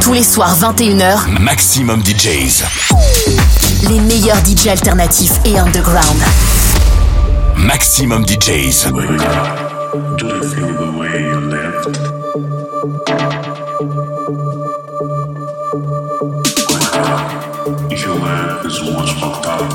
Tous les soirs 21h, Maximum DJs. les meilleurs DJ alternatifs et underground. Maximum DJs. Wake up. Do you feel the way you left? Wake up. If your life is once fucked up.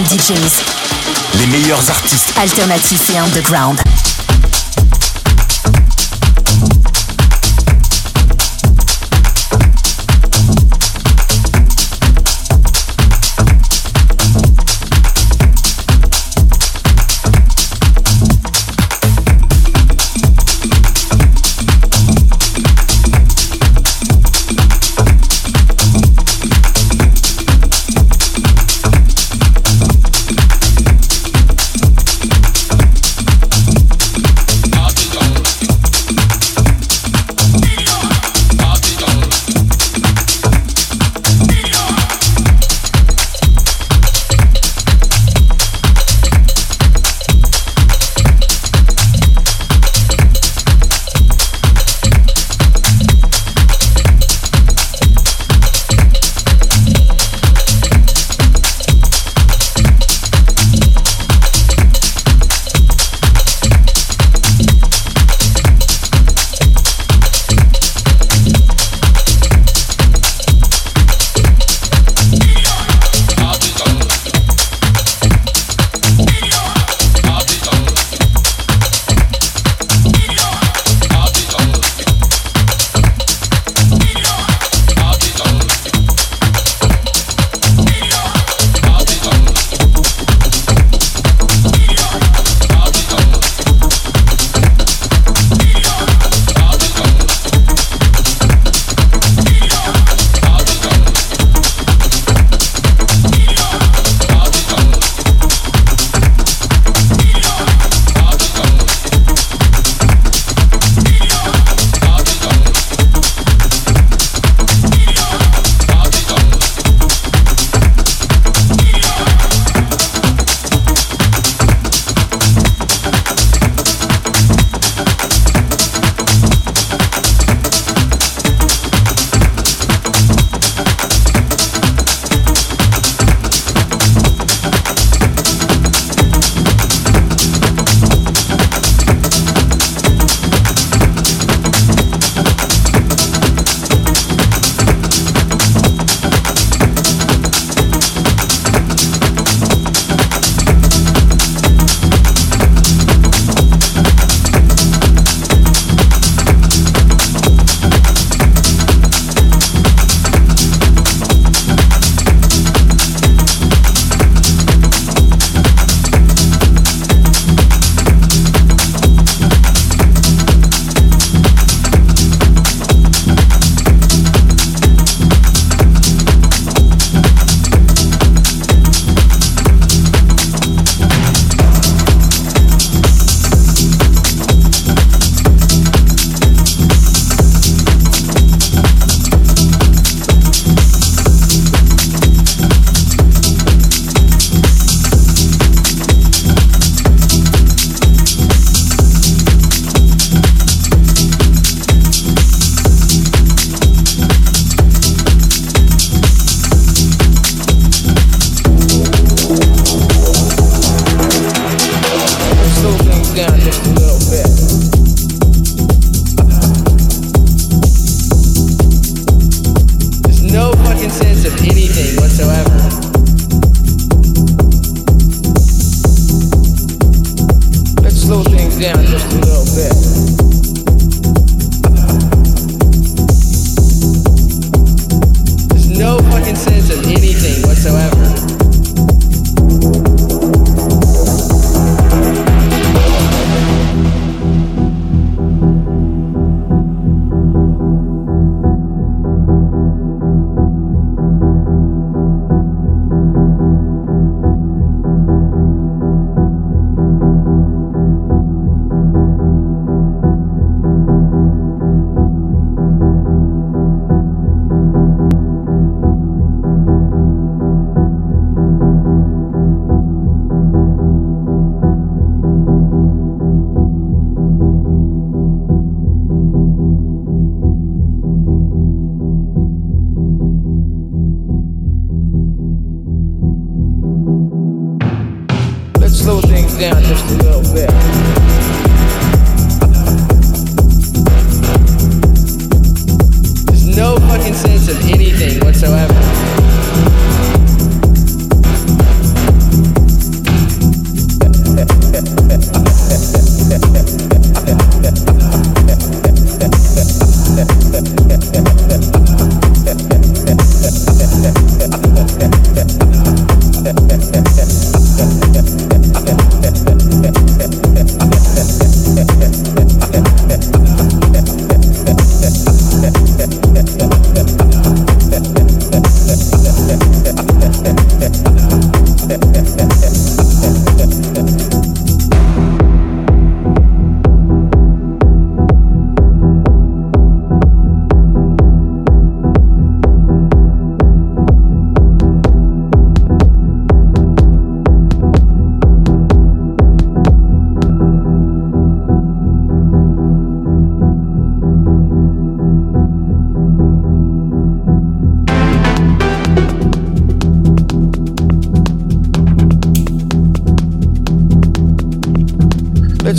DJs. Les meilleurs artistes. Alternatifs et underground.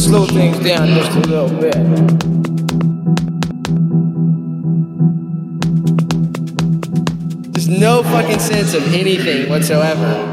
Slow things down just a little bit. There's no fucking sense of anything whatsoever.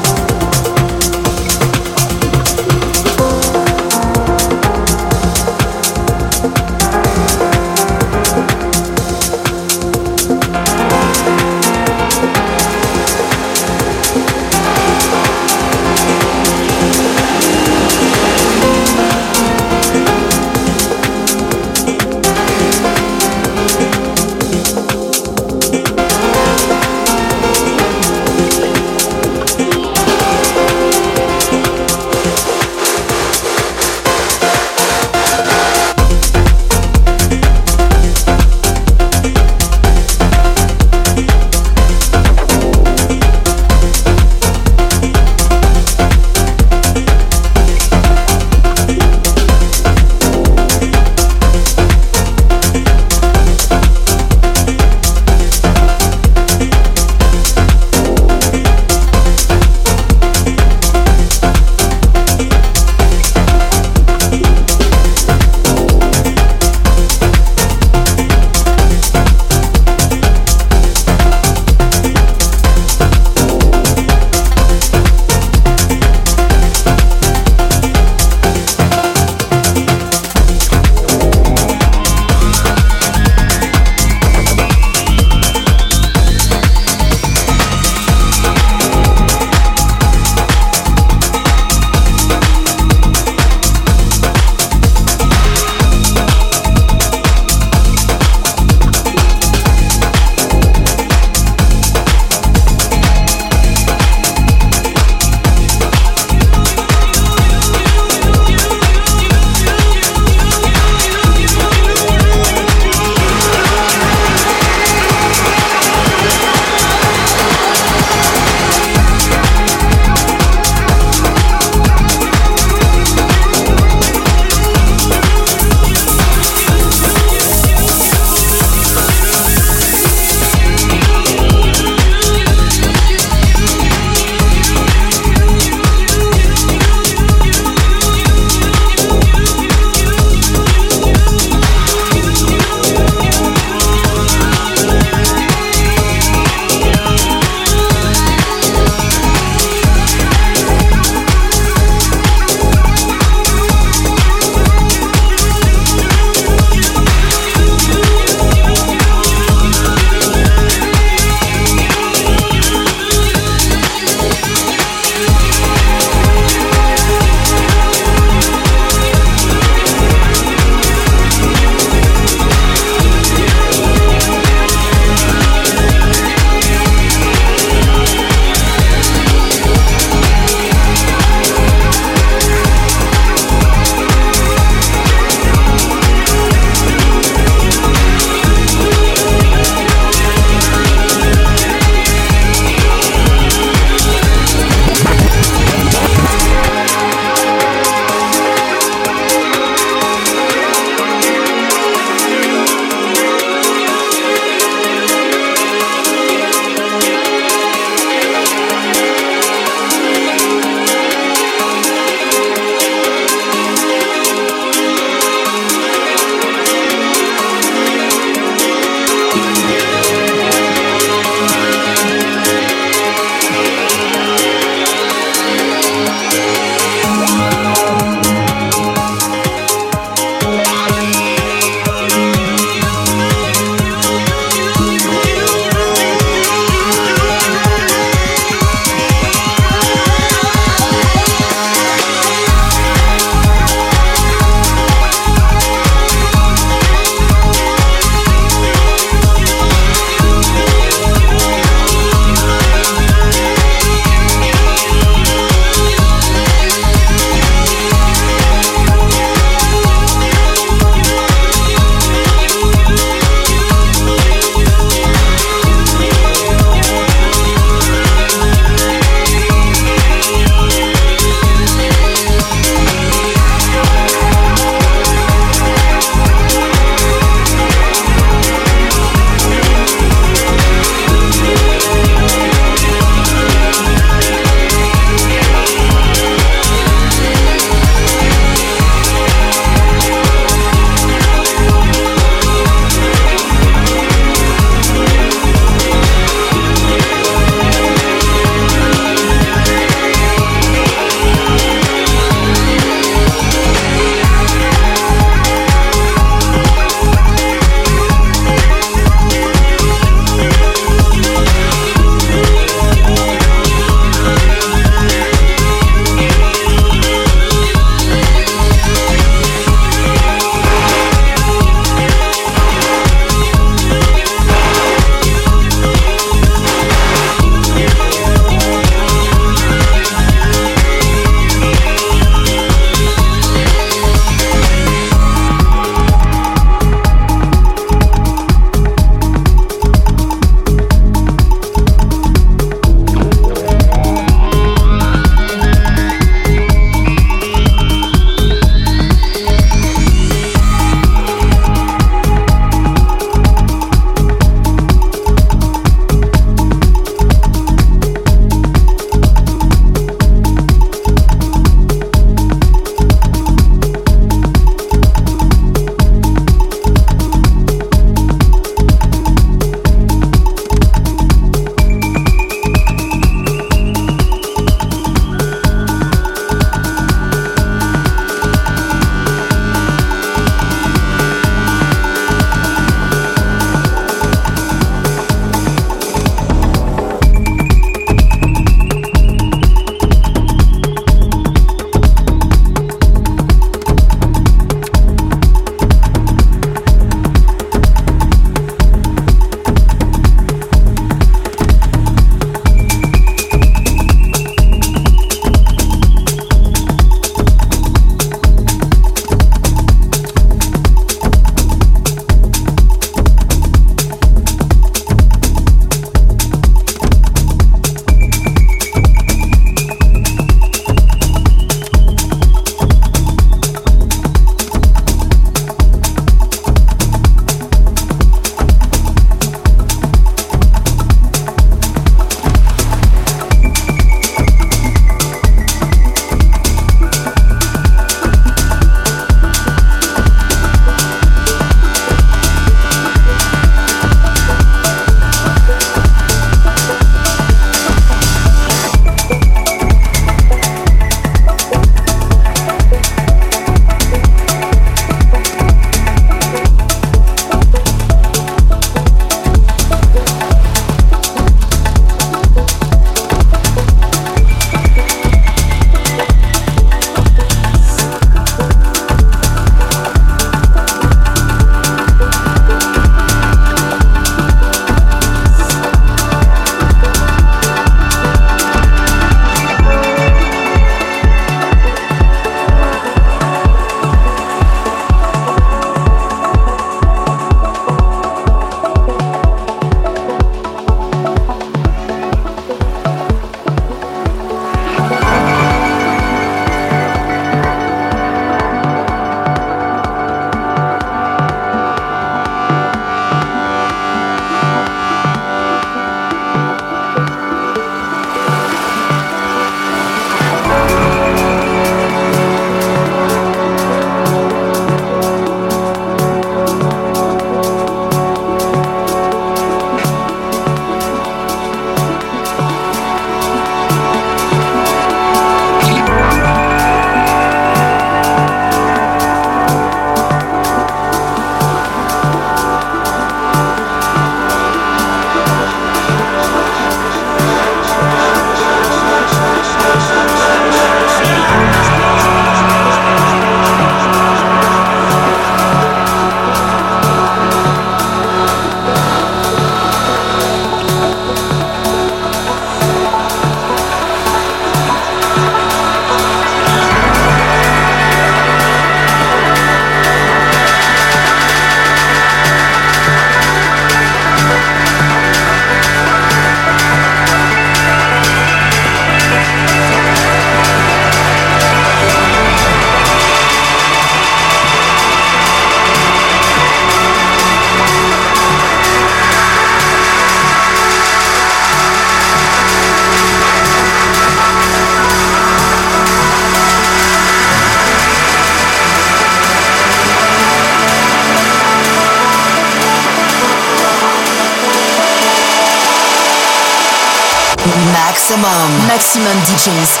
DJs.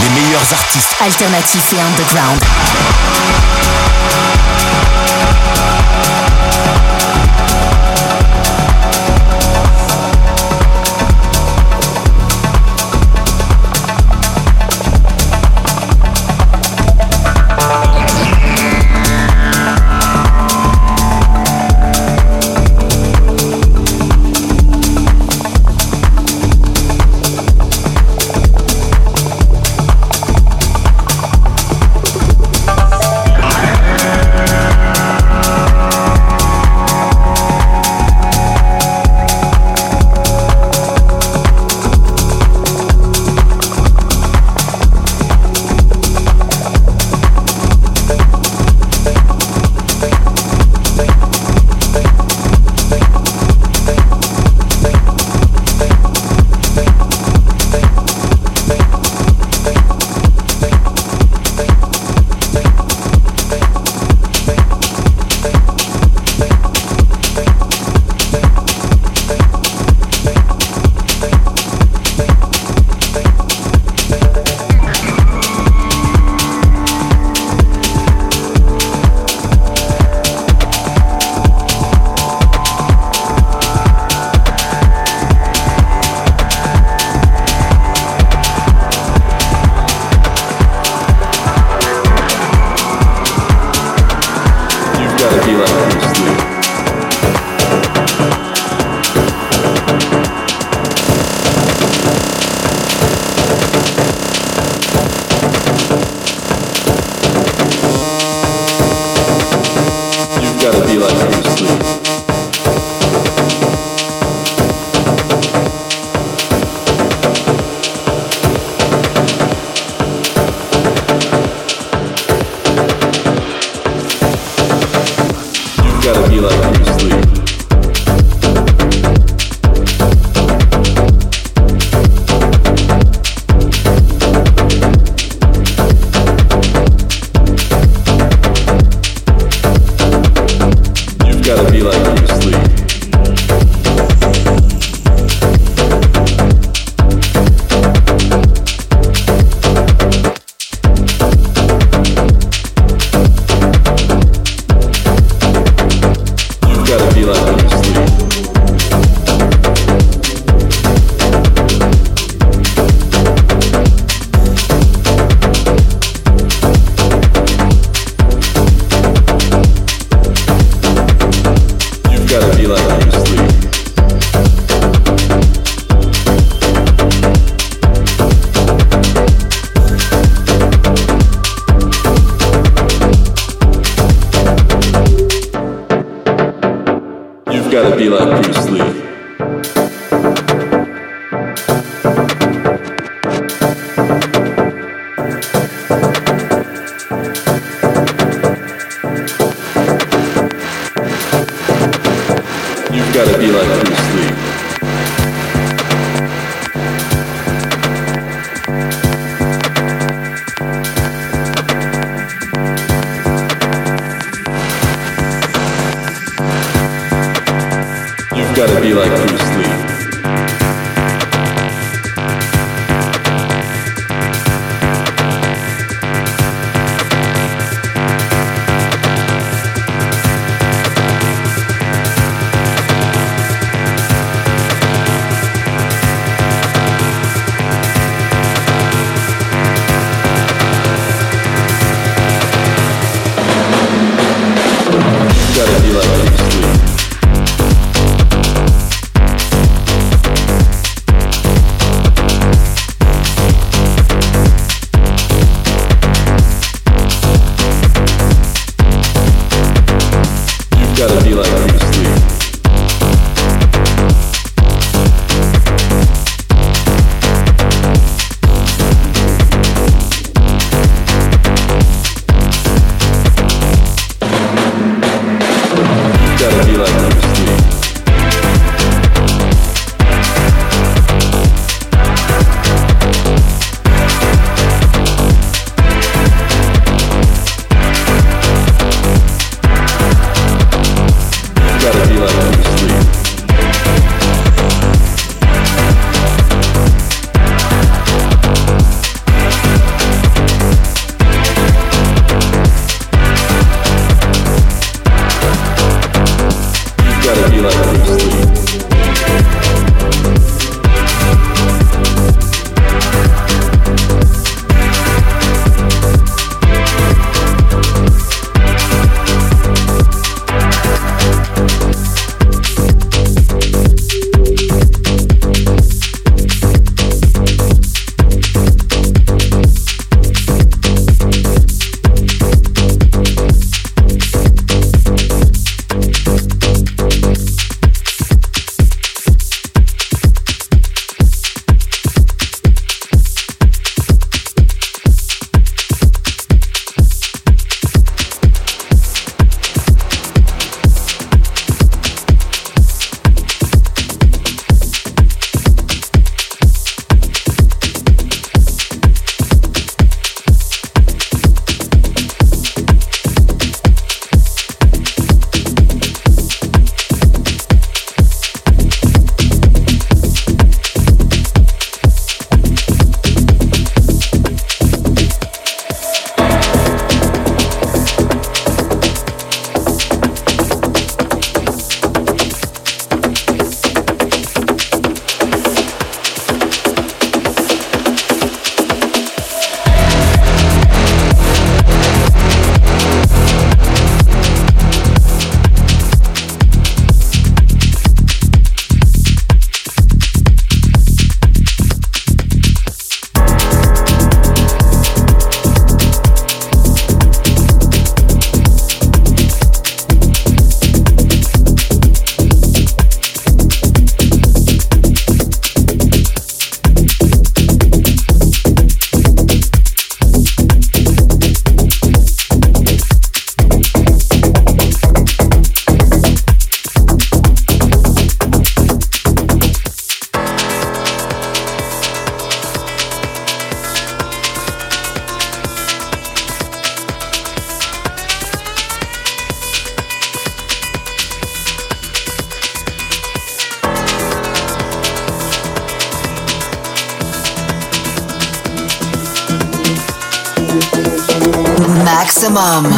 Les meilleurs artistes alternatifs et underground.